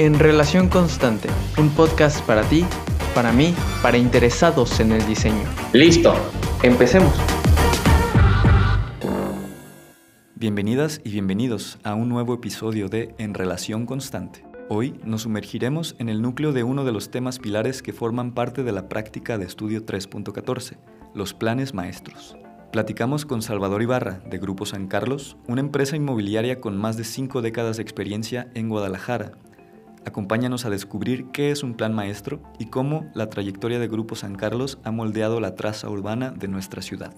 En Relación Constante, un podcast para ti, para mí, para interesados en el diseño. Listo, empecemos. Bienvenidas y bienvenidos a un nuevo episodio de En Relación Constante. Hoy nos sumergiremos en el núcleo de uno de los temas pilares que forman parte de la práctica de estudio 3.14, los planes maestros. Platicamos con Salvador Ibarra, de Grupo San Carlos, una empresa inmobiliaria con más de cinco décadas de experiencia en Guadalajara. Acompáñanos a descubrir qué es un plan maestro y cómo la trayectoria de Grupo San Carlos ha moldeado la traza urbana de nuestra ciudad.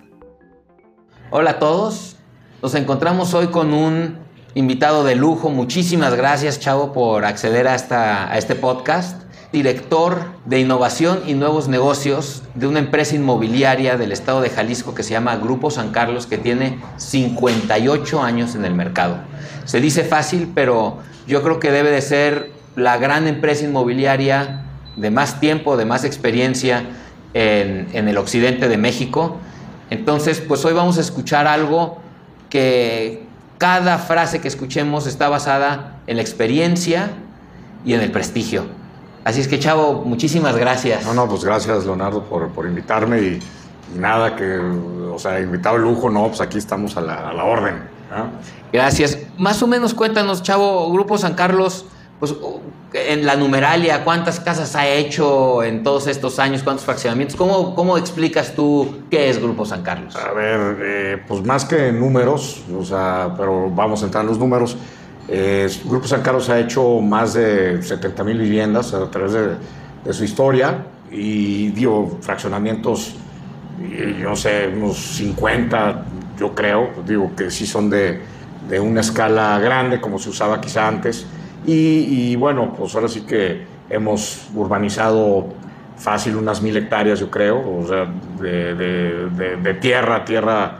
Hola a todos, nos encontramos hoy con un invitado de lujo. Muchísimas gracias, Chavo, por acceder a, a este podcast director de innovación y nuevos negocios de una empresa inmobiliaria del estado de Jalisco que se llama Grupo San Carlos, que tiene 58 años en el mercado. Se dice fácil, pero yo creo que debe de ser la gran empresa inmobiliaria de más tiempo, de más experiencia en, en el occidente de México. Entonces, pues hoy vamos a escuchar algo que cada frase que escuchemos está basada en la experiencia y en el prestigio. Así es que, Chavo, muchísimas gracias. No, no, pues gracias, Leonardo, por, por invitarme y, nada, que, o sea, invitado el lujo, no, pues aquí estamos a la, a la orden. Gracias. Más o menos cuéntanos, Chavo, Grupo San Carlos, pues en la numeralia, ¿cuántas casas ha hecho en todos estos años? ¿Cuántos fraccionamientos? ¿Cómo, cómo explicas tú qué es Grupo San Carlos? A ver, eh, pues más que números, o sea, pero vamos a entrar en los números. Eh, Grupo San Carlos ha hecho más de 70 mil viviendas a través de, su historia y dio fraccionamientos, yo no sé, unos 50, yo creo, digo que sí son de, de una escala grande como se usaba quizá antes. Y, bueno, pues ahora sí que hemos urbanizado fácil unas mil hectáreas, yo creo, o sea, de, de, de tierra, tierra,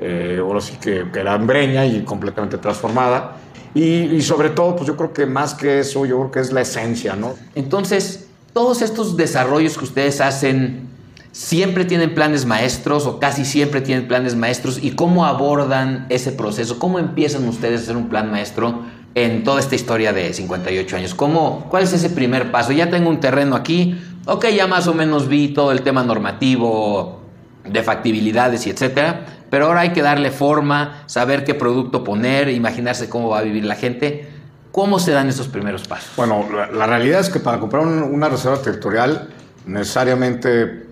eh, ahora sí que, que era breña y completamente transformada. Y, sobre todo, pues yo creo que más que eso, yo creo que es la esencia, ¿no? Entonces, todos estos desarrollos que ustedes hacen, siempre tienen planes maestros o casi siempre tienen planes maestros y cómo abordan ese proceso, cómo empiezan ustedes a hacer un plan maestro en toda esta historia de 58 años. ¿Cómo, ¿Cuál es ese primer paso? Ya tengo un terreno aquí, ok, ya más o menos vi todo el tema normativo, de factibilidades y etcétera, pero ahora hay que darle forma, saber qué producto poner, imaginarse cómo va a vivir la gente. ¿Cómo se dan esos primeros pasos? Bueno, la, realidad es que para comprar una reserva territorial necesariamente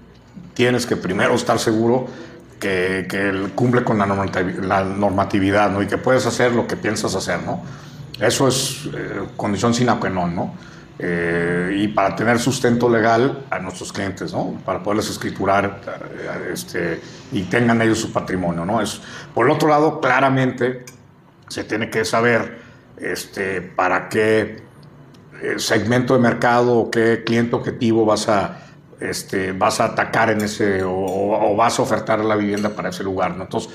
tienes que primero estar seguro que, cumple con la normatividad, ¿no? Y que puedes hacer lo que piensas hacer, ¿no? Eso es eh, condición sine qua non, ¿no? Eh, y para tener sustento legal a nuestros clientes, ¿no? para poderles escriturar eh, este, y tengan ellos su patrimonio. ¿no? Es, por el otro lado, claramente se tiene que saber este, para qué eh, segmento de mercado o qué cliente objetivo vas a, este, vas a atacar en ese o, o, vas a ofertar la vivienda para ese lugar. ¿no? Entonces,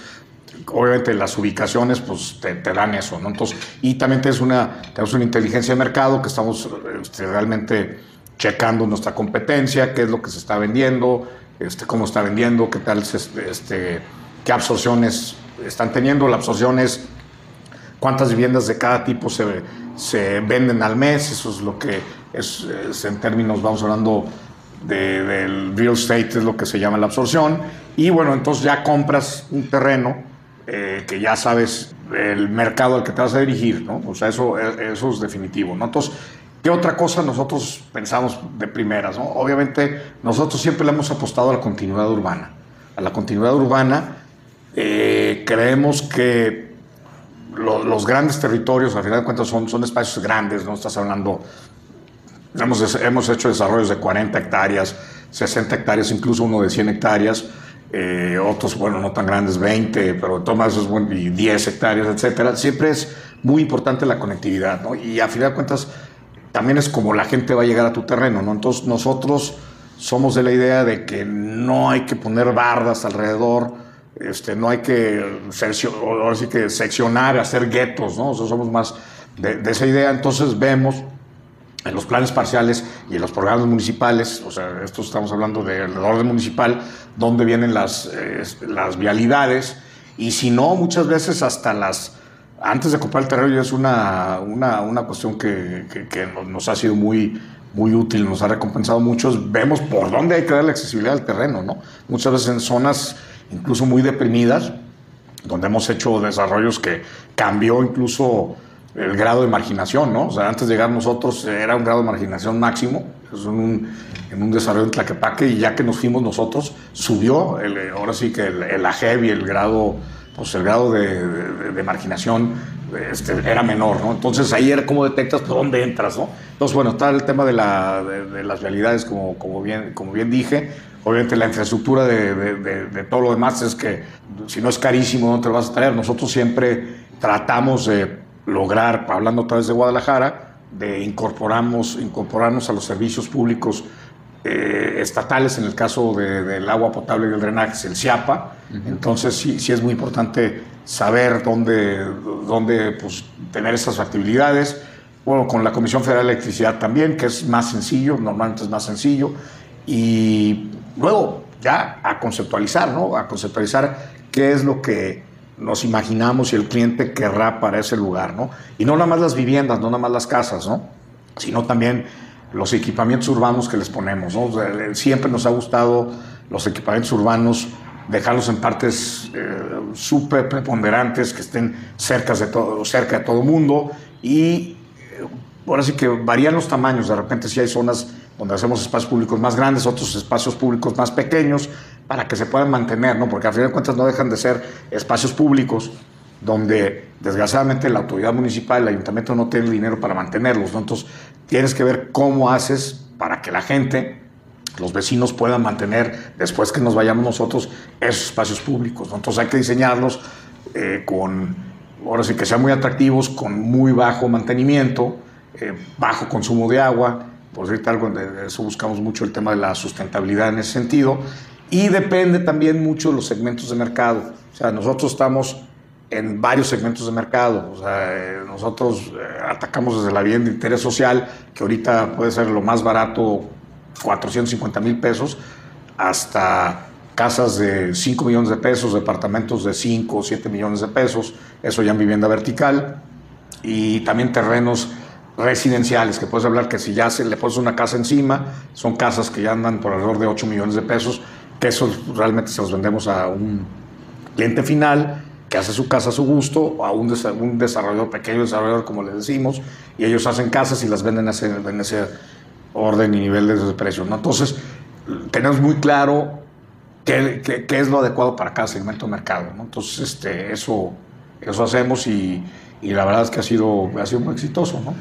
obviamente las ubicaciones pues te, dan eso, ¿no? Entonces, y también tenemos una, tenemos una inteligencia de mercado que estamos este, realmente checando nuestra competencia, qué es lo que se está vendiendo, este, cómo está vendiendo, qué tal, este, qué absorciones están teniendo. La absorción es cuántas viviendas de cada tipo se, se venden al mes, eso es lo que es, en términos, vamos hablando de, del real estate, es lo que se llama la absorción. Y bueno, entonces ya compras un terreno eh, que ya sabes el mercado al que te vas a dirigir, ¿no? O sea, eso, eso es definitivo, ¿no? Entonces, ¿qué otra cosa nosotros pensamos de primeras, ¿no? Obviamente, nosotros siempre le hemos apostado a la continuidad urbana. A la continuidad urbana, eh, creemos que los grandes territorios, al final de cuentas, son, son espacios grandes, ¿no? Estás hablando, hemos, hemos hecho desarrollos de 40 hectáreas, 60 hectáreas, incluso uno de 100 hectáreas, eh, otros, bueno, no tan grandes, 20, pero tomas esos bueno, y 10 hectáreas, etcétera. Siempre es muy importante la conectividad, ¿no? Y a final de cuentas, también es como la gente va a llegar a tu terreno, ¿no? Entonces, nosotros somos de la idea de que no hay que poner bardas alrededor, este, no hay que, ahora sí que seccionar, hacer guetos, ¿no? O somos más de esa idea. Entonces, vemos en los planes parciales y en los programas municipales, o sea, esto estamos hablando del orden municipal, donde vienen las, las vialidades, y si no, muchas veces hasta las, antes de comprar el terreno ya es una, una, una cuestión que, que, nos ha sido muy, muy útil, nos ha recompensado muchos. Vemos por dónde hay que dar la accesibilidad al terreno, ¿no? Muchas veces en zonas incluso muy deprimidas, donde hemos hecho desarrollos que cambió incluso el grado de marginación, ¿no? O sea, antes de llegar nosotros era un grado de marginación máximo, es un, en un desarrollo en Tlaquepaque, y ya que nos fuimos nosotros, subió, el, ahora sí que el, el AGEB y el grado, pues el grado de, de, marginación este, era menor, ¿no? Entonces ahí era como detectas por dónde entras, ¿no? Entonces, bueno, está el tema de, la, de, las realidades, como, como, bien, como bien dije, obviamente la infraestructura de, de, todo lo demás es que si no es carísimo, no te lo vas a traer. Nosotros siempre tratamos de lograr, hablando otra vez de Guadalajara, de incorporamos, incorporarnos a los servicios públicos eh, estatales, en el caso del agua potable y el drenaje, el CIAPA. Entonces sí, sí es muy importante saber dónde, dónde pues, tener esas factibilidades. Bueno, con la Comisión Federal de Electricidad también, que es más sencillo, normalmente es más sencillo. Y luego ya a conceptualizar, ¿no? A conceptualizar qué es lo que nos imaginamos y el cliente querrá para ese lugar, ¿no? Y no nada más las viviendas, no nada más las casas, ¿no? Sino también los equipamientos urbanos que les ponemos, ¿no? siempre nos ha gustado los equipamientos urbanos, dejarlos en partes eh, súper preponderantes, que estén cerca de todo, cerca de todo mundo y eh, ahora sí que varían los tamaños, de repente si hay zonas donde hacemos espacios públicos más grandes, otros espacios públicos más pequeños, para que se puedan mantener, ¿no? Porque al final de cuentas no dejan de ser espacios públicos donde desgraciadamente la autoridad municipal, el ayuntamiento no tiene dinero para mantenerlos. Entonces tienes que ver cómo haces para que la gente, los vecinos puedan mantener, después que nos vayamos nosotros, esos espacios públicos. Entonces hay que diseñarlos eh, con, ahora sí que sean muy atractivos, con muy bajo mantenimiento, eh, bajo consumo de agua, por decirte algo, de eso buscamos mucho el tema de la sustentabilidad en ese sentido, y depende también mucho de los segmentos de mercado. O sea, nosotros estamos en varios segmentos de mercado. O sea, eh, nosotros eh, atacamos desde la vivienda de interés social, que ahorita puede ser lo más barato, 450 mil pesos, hasta casas de 5 millones de pesos, departamentos de 5 o 7 millones de pesos, eso ya en vivienda vertical, y también terrenos residenciales, que puedes hablar que si ya se le pones una casa encima, son casas que ya andan por alrededor de 8 millones de pesos, que eso realmente se los vendemos a un cliente final que hace su casa a su gusto, a un, un desarrollador, pequeño desarrollador, como le decimos, y ellos hacen casas y las venden en ese orden y nivel de precio. ¿no? Entonces, tenemos muy claro qué, qué, es lo adecuado para cada segmento de mercado. ¿no? Entonces, este, eso, eso hacemos y, y, la verdad es que ha sido, ha sido muy exitoso. ¿no?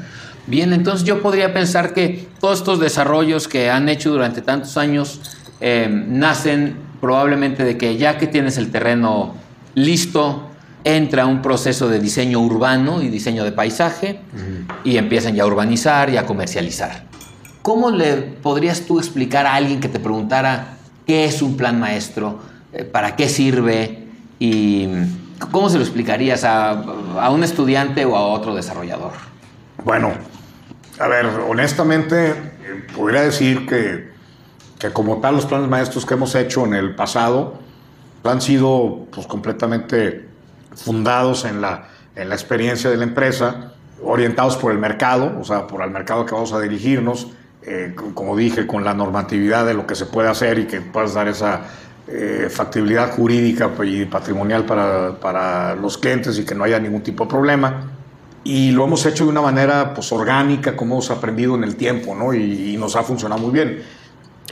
Bien, entonces yo podría pensar que todos estos desarrollos que han hecho durante tantos años eh, nacen probablemente de que ya que tienes el terreno listo, entra un proceso de diseño urbano y diseño de paisaje y empiezan ya a urbanizar y a comercializar. ¿Cómo le podrías tú explicar a alguien que te preguntara qué es un plan maestro, eh, para qué sirve y cómo se lo explicarías a, a un estudiante o a otro desarrollador? Bueno, a ver, honestamente, eh, podría decir que que como tal los planes maestros que hemos hecho en el pasado han sido pues, completamente fundados en la, en la experiencia de la empresa, orientados por el mercado, o sea, por el mercado que vamos a dirigirnos, eh, como dije, con la normatividad de lo que se puede hacer y que puedas dar esa eh, factibilidad jurídica y patrimonial para, para, los clientes y que no haya ningún tipo de problema. Y lo hemos hecho de una manera pues, orgánica, como hemos aprendido en el tiempo, ¿no? y, y nos ha funcionado muy bien.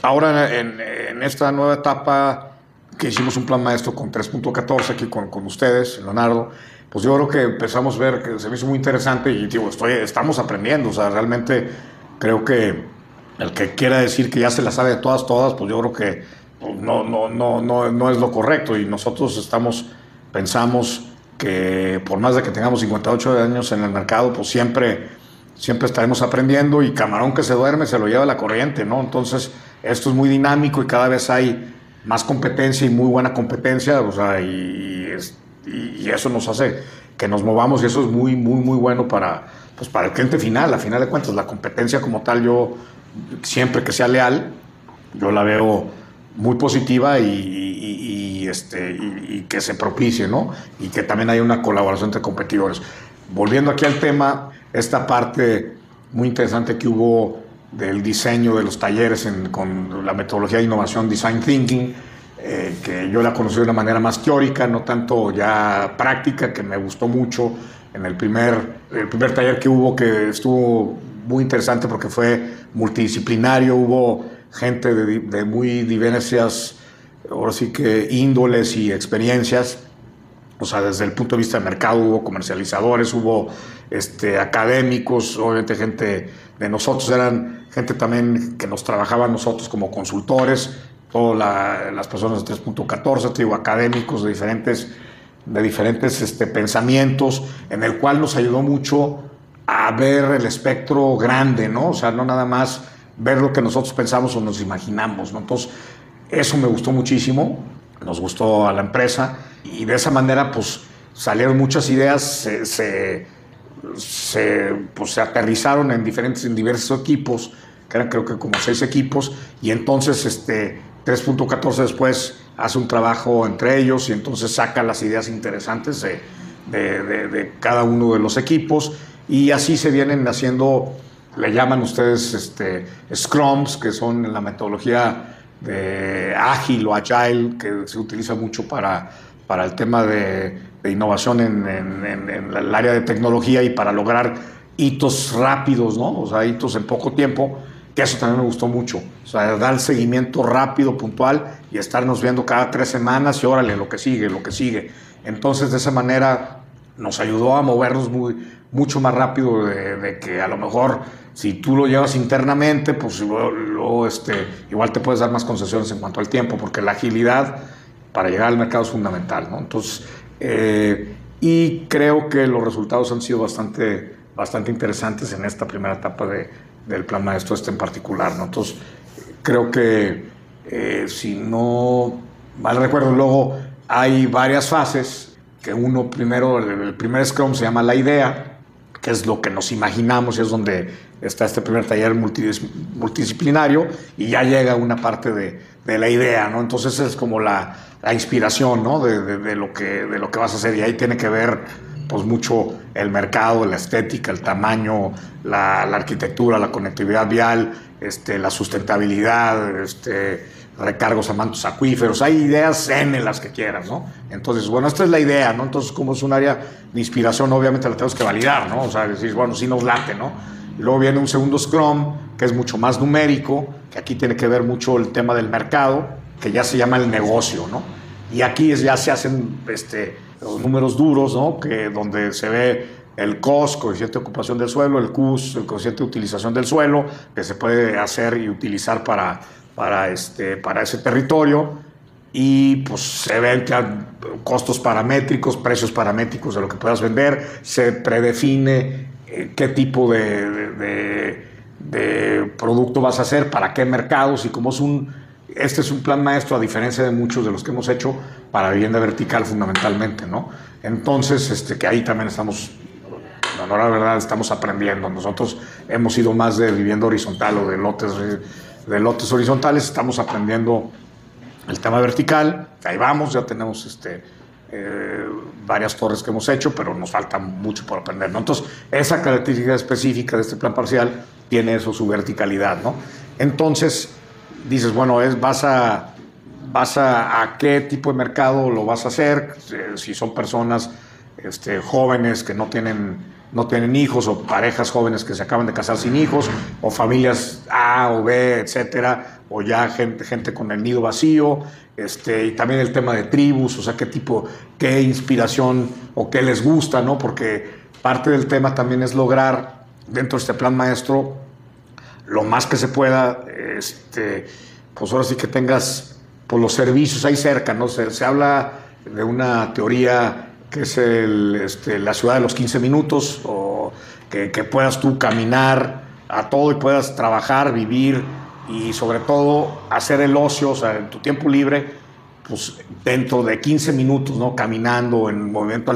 Ahora, en, esta nueva etapa que hicimos un plan maestro con 3.14 aquí con, con, ustedes, Leonardo, pues yo creo que empezamos a ver que se me hizo muy interesante y digo, estoy, estamos aprendiendo, o sea, realmente creo que el que quiera decir que ya se la sabe de todas, todas, pues yo creo que pues, no, no, no, no, no es lo correcto y nosotros estamos, pensamos que por más de que tengamos 58 años en el mercado, pues siempre, siempre estaremos aprendiendo y camarón que se duerme se lo lleva la corriente, ¿no? Entonces, esto es muy dinámico y cada vez hay más competencia y muy buena competencia, o sea, y, eso nos hace que nos movamos y eso es muy, muy, muy bueno para, pues para el cliente final, a final de cuentas, la competencia como tal, yo siempre que sea leal, yo la veo muy positiva y, y, este, y, que se propicie, ¿no? Y que también haya una colaboración entre competidores. Volviendo aquí al tema, esta parte muy interesante que hubo del diseño de los talleres con la metodología de innovación Design Thinking, eh, que yo la conocí de una manera más teórica, no tanto ya práctica, que me gustó mucho en el primer, el primer taller que hubo, que estuvo muy interesante porque fue multidisciplinario, hubo gente de, de muy diversas, ahora sí que índoles y experiencias, o sea, desde el punto de vista de mercado hubo comercializadores, hubo este, académicos, obviamente gente de nosotros, eran gente también que nos trabajaba nosotros como consultores, todas las personas de 3.14, digo, académicos de diferentes, de diferentes este, pensamientos, en el cual nos ayudó mucho a ver el espectro grande, ¿no? O sea, no nada más ver lo que nosotros pensamos o nos imaginamos, ¿no? Entonces, eso me gustó muchísimo, nos gustó a la empresa y de esa manera, pues, salieron muchas ideas, se se, pues, se aterrizaron en, diferentes, en diversos equipos, que eran creo que como seis equipos, y entonces este, 3.14 después hace un trabajo entre ellos y entonces saca las ideas interesantes de, de, de, cada uno de los equipos y así se vienen haciendo, le llaman ustedes este, scrums, que son la metodología de ágil o agile, que se utiliza mucho para, para el tema de innovación en, el área de tecnología y para lograr hitos rápidos, ¿no? O sea, hitos en poco tiempo, que eso también me gustó mucho. O sea, dar seguimiento rápido, puntual y estarnos viendo cada tres semanas y órale, lo que sigue, lo que sigue. Entonces, de esa manera nos ayudó a movernos muy, mucho más rápido de, que a lo mejor si tú lo llevas internamente, pues este, igual te puedes dar más concesiones en cuanto al tiempo, porque la agilidad para llegar al mercado es fundamental, ¿no? Entonces, eh, y creo que los resultados han sido bastante, bastante interesantes en esta primera etapa de, del plan maestro este en particular. ¿no? Entonces, creo que eh, si no mal recuerdo, luego hay varias fases, que uno primero, el primer Scrum se llama la idea, es lo que nos imaginamos y es donde está este primer taller multidisciplinario y ya llega una parte de, de la idea, ¿no? Entonces es como la, la inspiración ¿no? de, de, lo que, de lo que vas a hacer y ahí tiene que ver pues mucho el mercado, la estética, el tamaño, la, la arquitectura, la conectividad vial, este, la sustentabilidad, este, recargos a mantos acuíferos, hay ideas en las que quieras, ¿no? Entonces, bueno, esta es la idea, ¿no? Entonces, como es un área de inspiración, obviamente la tenemos que validar, ¿no? O sea, decir, bueno, sí nos late, ¿no? Y luego viene un segundo Scrum, que es mucho más numérico, que aquí tiene que ver mucho el tema del mercado, que ya se llama el negocio, ¿no? Y aquí ya se hacen este, los números duros, ¿no? Que donde se ve el COS, coeficiente de ocupación del suelo, el CUS, el coeficiente de utilización del suelo, que se puede hacer y utilizar para, para, este, para ese territorio. Y pues se ven costos paramétricos, precios paramétricos de lo que puedas vender, se predefine eh, qué tipo de, de, de producto vas a hacer, para qué mercados y como es un este es un plan maestro, a diferencia de muchos de los que hemos hecho, para vivienda vertical fundamentalmente, ¿no? Entonces, este, que ahí también estamos, la verdad, estamos aprendiendo. Nosotros hemos ido más de vivienda horizontal o de lotes, de lotes horizontales, estamos aprendiendo el tema vertical, ahí vamos, ya tenemos este, eh, varias torres que hemos hecho, pero nos falta mucho por aprender. ¿no? Entonces, esa característica específica de este plan parcial tiene eso, su verticalidad. ¿no? Entonces, dices, bueno, es, vas a, vas a, qué tipo de mercado lo vas a hacer, eh, si son personas este, jóvenes que no tienen, no tienen hijos o parejas jóvenes que se acaban de casar sin hijos o familias A o B, etcétera, o ya gente, gente con el nido vacío, este, y también el tema de tribus, o sea, qué tipo, qué inspiración o qué les gusta, ¿no? Porque parte del tema también es lograr dentro de este plan maestro lo más que se pueda, este, pues ahora sí que tengas pues, los servicios ahí cerca, ¿no? Se, se habla de una teoría que es el, este, la ciudad de los 15 minutos, o que, puedas tú caminar a todo y puedas trabajar, vivir y sobre todo hacer el ocio, o sea, en tu tiempo libre, pues dentro de 15 minutos, ¿no? Caminando en movimiento,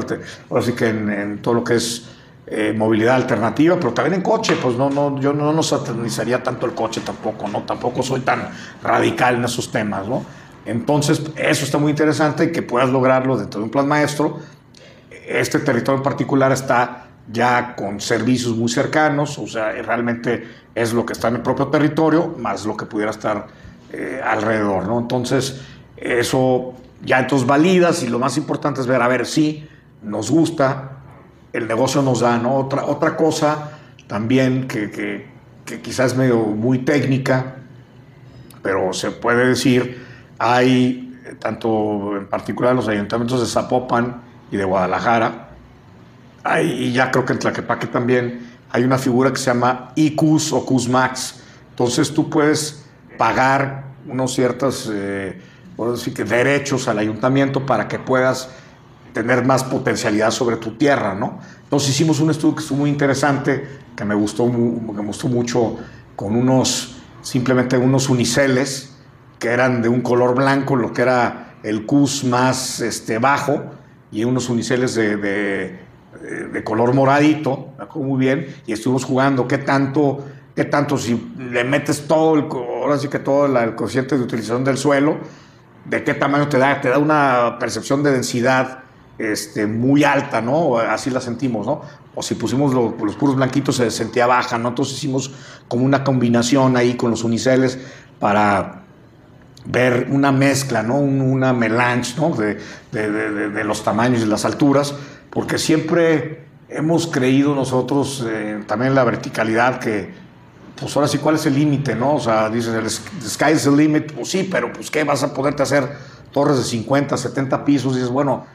ahora sí que en, en todo lo que es eh, movilidad alternativa, pero también en coche, pues no, no, yo no, no satanizaría tanto el coche tampoco, ¿no? Tampoco soy tan radical en esos temas, ¿no? Entonces, eso está muy interesante y que puedas lograrlo dentro de un plan maestro. Este territorio en particular está ya con servicios muy cercanos, o sea, realmente es lo que está en el propio territorio, más lo que pudiera estar eh, alrededor, ¿no? Entonces, eso ya entonces validas y lo más importante es ver, a ver, si nos gusta, el negocio nos da, ¿no? Otra, otra cosa también que, que, que quizás es medio muy técnica, pero se puede decir, hay tanto en particular los ayuntamientos de Zapopan y de Guadalajara, hay, y ya creo que en Tlaquepaque también hay una figura que se llama ICUS o CUSMAX. Entonces tú puedes pagar unos ciertos eh, decir que derechos al ayuntamiento para que puedas tener más potencialidad sobre tu tierra, ¿no? Entonces hicimos un estudio que estuvo muy interesante, que me gustó, me gustó mucho, con unos, simplemente unos uniceles, que eran de un color blanco, lo que era el CUS más este, bajo, y unos uniceles de, de, de color moradito, muy bien, y estuvimos jugando qué tanto, qué tanto si le metes todo, el, ahora sí que todo el coeficiente de utilización del suelo, de qué tamaño te da, te da una percepción de densidad este, muy alta, ¿no? Así la sentimos, ¿no? O si pusimos los puros blanquitos se sentía baja, ¿no? Entonces hicimos como una combinación ahí con los uniceles para ver una mezcla, ¿no? Una melange, ¿no? De, de, los tamaños y las alturas, porque siempre hemos creído nosotros eh, también en la verticalidad que pues ahora sí, ¿cuál es el límite, no? O sea, dices, el sky is the limit, pues sí, pero pues ¿qué vas a poderte hacer torres de 50, 70 pisos? Y dices, bueno,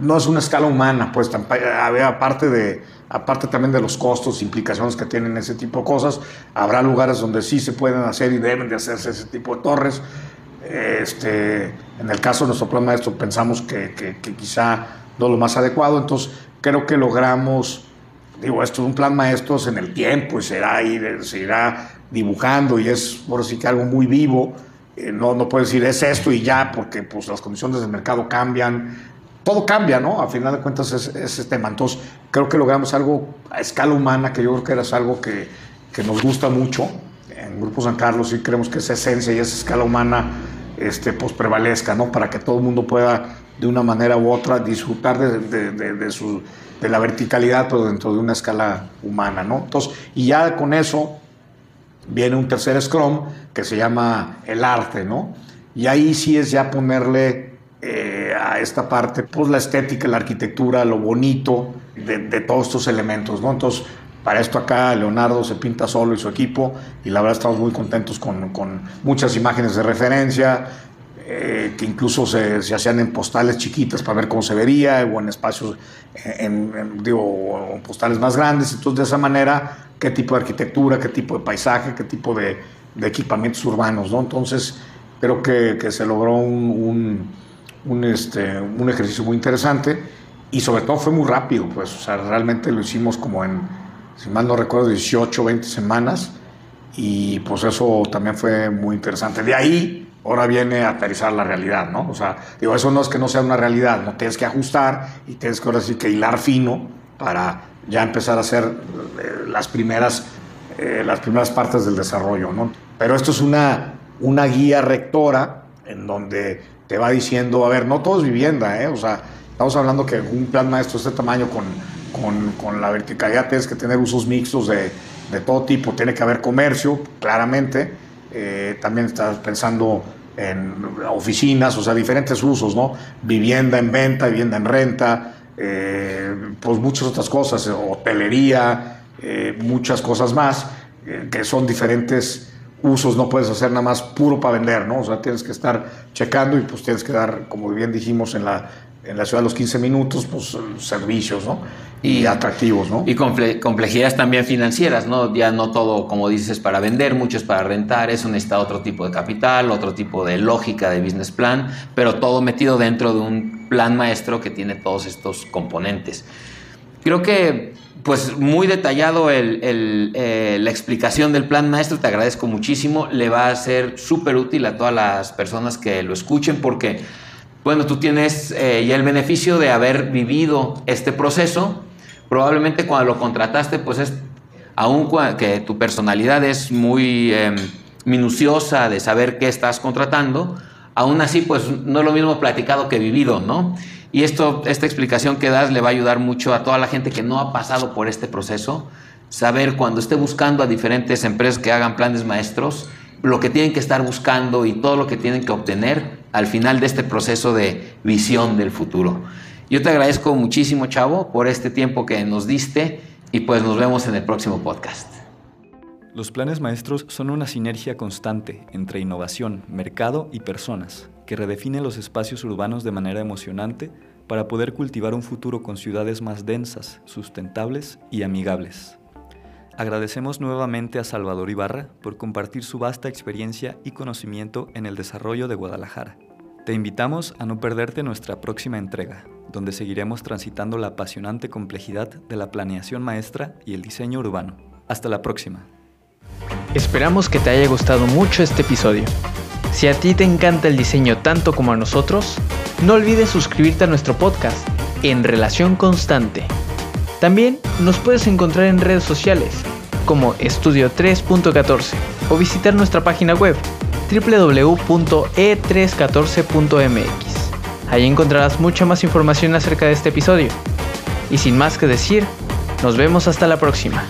no es una escala humana, pues aparte, de, aparte también de los costos, implicaciones que tienen ese tipo de cosas, habrá lugares donde sí se pueden hacer y deben de hacerse ese tipo de torres. Este, en el caso de nuestro plan maestro pensamos que, que, que quizá no lo más adecuado, entonces creo que logramos digo, esto es un plan maestro en el tiempo y será ir, se irá dibujando y es por así que algo muy vivo. Eh, no, no puedo decir es esto y ya, porque pues, las condiciones del mercado cambian, todo cambia, ¿no? A final de cuentas es, es este tema. Entonces, creo que logramos algo a escala humana, que yo creo que era algo que, que nos gusta mucho. En Grupo San Carlos sí creemos que esa esencia y esa escala humana este, pues, prevalezca, ¿no? Para que todo el mundo pueda, de una manera u otra, disfrutar de, de, de, de su de la verticalidad, pero dentro de una escala humana, ¿no? Entonces, y ya con eso viene un tercer Scrum que se llama el arte, ¿no? Y ahí sí es ya ponerle eh, a esta parte, pues la estética, la arquitectura, lo bonito de, todos estos elementos, ¿no? Entonces, para esto acá Leonardo se pinta solo y su equipo, y la verdad estamos muy contentos con, con muchas imágenes de referencia, eh, que incluso se, hacían en postales chiquitas para ver cómo se vería, o en espacios, en, digo, postales más grandes. Entonces, de esa manera, qué tipo de arquitectura, qué tipo de paisaje, qué tipo de, equipamientos urbanos, ¿no? Entonces, creo que, se logró un, un, un, este, un ejercicio muy interesante y sobre todo fue muy rápido, pues, o sea, realmente lo hicimos como en, si mal no recuerdo, 18, 20 semanas y pues eso también fue muy interesante. De ahí ahora viene a aterrizar la realidad, ¿no? O sea, digo, eso no es que no sea una realidad, no tienes que ajustar y tienes que ahora sí que hilar fino para ya empezar a hacer eh, las primeras, eh, las primeras partes del desarrollo, ¿no? Pero esto es una, una guía rectora en donde te va diciendo, a ver, no todo es vivienda, ¿eh? O sea, estamos hablando que un plan maestro de este tamaño con, con, con la verticalidad tienes que tener usos mixtos de, de todo tipo, tiene que haber comercio, claramente, eh, también estás pensando en oficinas, o sea, diferentes usos, ¿no? Vivienda en venta, vivienda en renta, eh, pues muchas otras cosas, hotelería, eh, muchas cosas más, que son diferentes usos, no puedes hacer nada más puro para vender, ¿no? O sea, tienes que estar checando y pues tienes que dar, como bien dijimos en la, en la ciudad de los 15 minutos, pues servicios, ¿no? y atractivos, ¿no? Y complejidades también financieras, ¿no? Ya no todo, como dices, para vender, mucho es para rentar, eso necesita otro tipo de capital, otro tipo de lógica de business plan, pero todo metido dentro de un plan maestro que tiene todos estos componentes. Creo que, pues, muy detallado eh, la explicación del plan maestro, te agradezco muchísimo, le va a ser súper útil a todas las personas que lo escuchen porque... Bueno, tú tienes eh, ya el beneficio de haber vivido este proceso, probablemente cuando lo contrataste, pues es, aún que tu personalidad es muy em, minuciosa de saber qué estás contratando, aún así, pues no es lo mismo platicado que vivido, ¿no? Y esto, esta explicación que das le va a ayudar mucho a toda la gente que no ha pasado por este proceso, saber cuando esté buscando a diferentes empresas que hagan planes maestros, lo que tienen que estar buscando y todo lo que tienen que obtener al final de este proceso de visión del futuro. Yo te agradezco muchísimo, Chavo, por este tiempo que nos diste y pues nos vemos en el próximo podcast. Los planes maestros son una sinergia constante entre innovación, mercado y personas, que redefine los espacios urbanos de manera emocionante para poder cultivar un futuro con ciudades más densas, sustentables y amigables. Agradecemos nuevamente a Salvador Ibarra por compartir su vasta experiencia y conocimiento en el desarrollo de Guadalajara. Te invitamos a no perderte nuestra próxima entrega, donde seguiremos transitando la apasionante complejidad de la planeación maestra y el diseño urbano. Hasta la próxima. Esperamos que te haya gustado mucho este episodio. Si a ti te encanta el diseño tanto como a nosotros, no olvides suscribirte a nuestro podcast en Relación Constante. También nos puedes encontrar en redes sociales como Estudio 3.14 o visitar nuestra página web www.e314.mx. Ahí encontrarás mucha más información acerca de este episodio. Y sin más que decir, nos vemos hasta la próxima.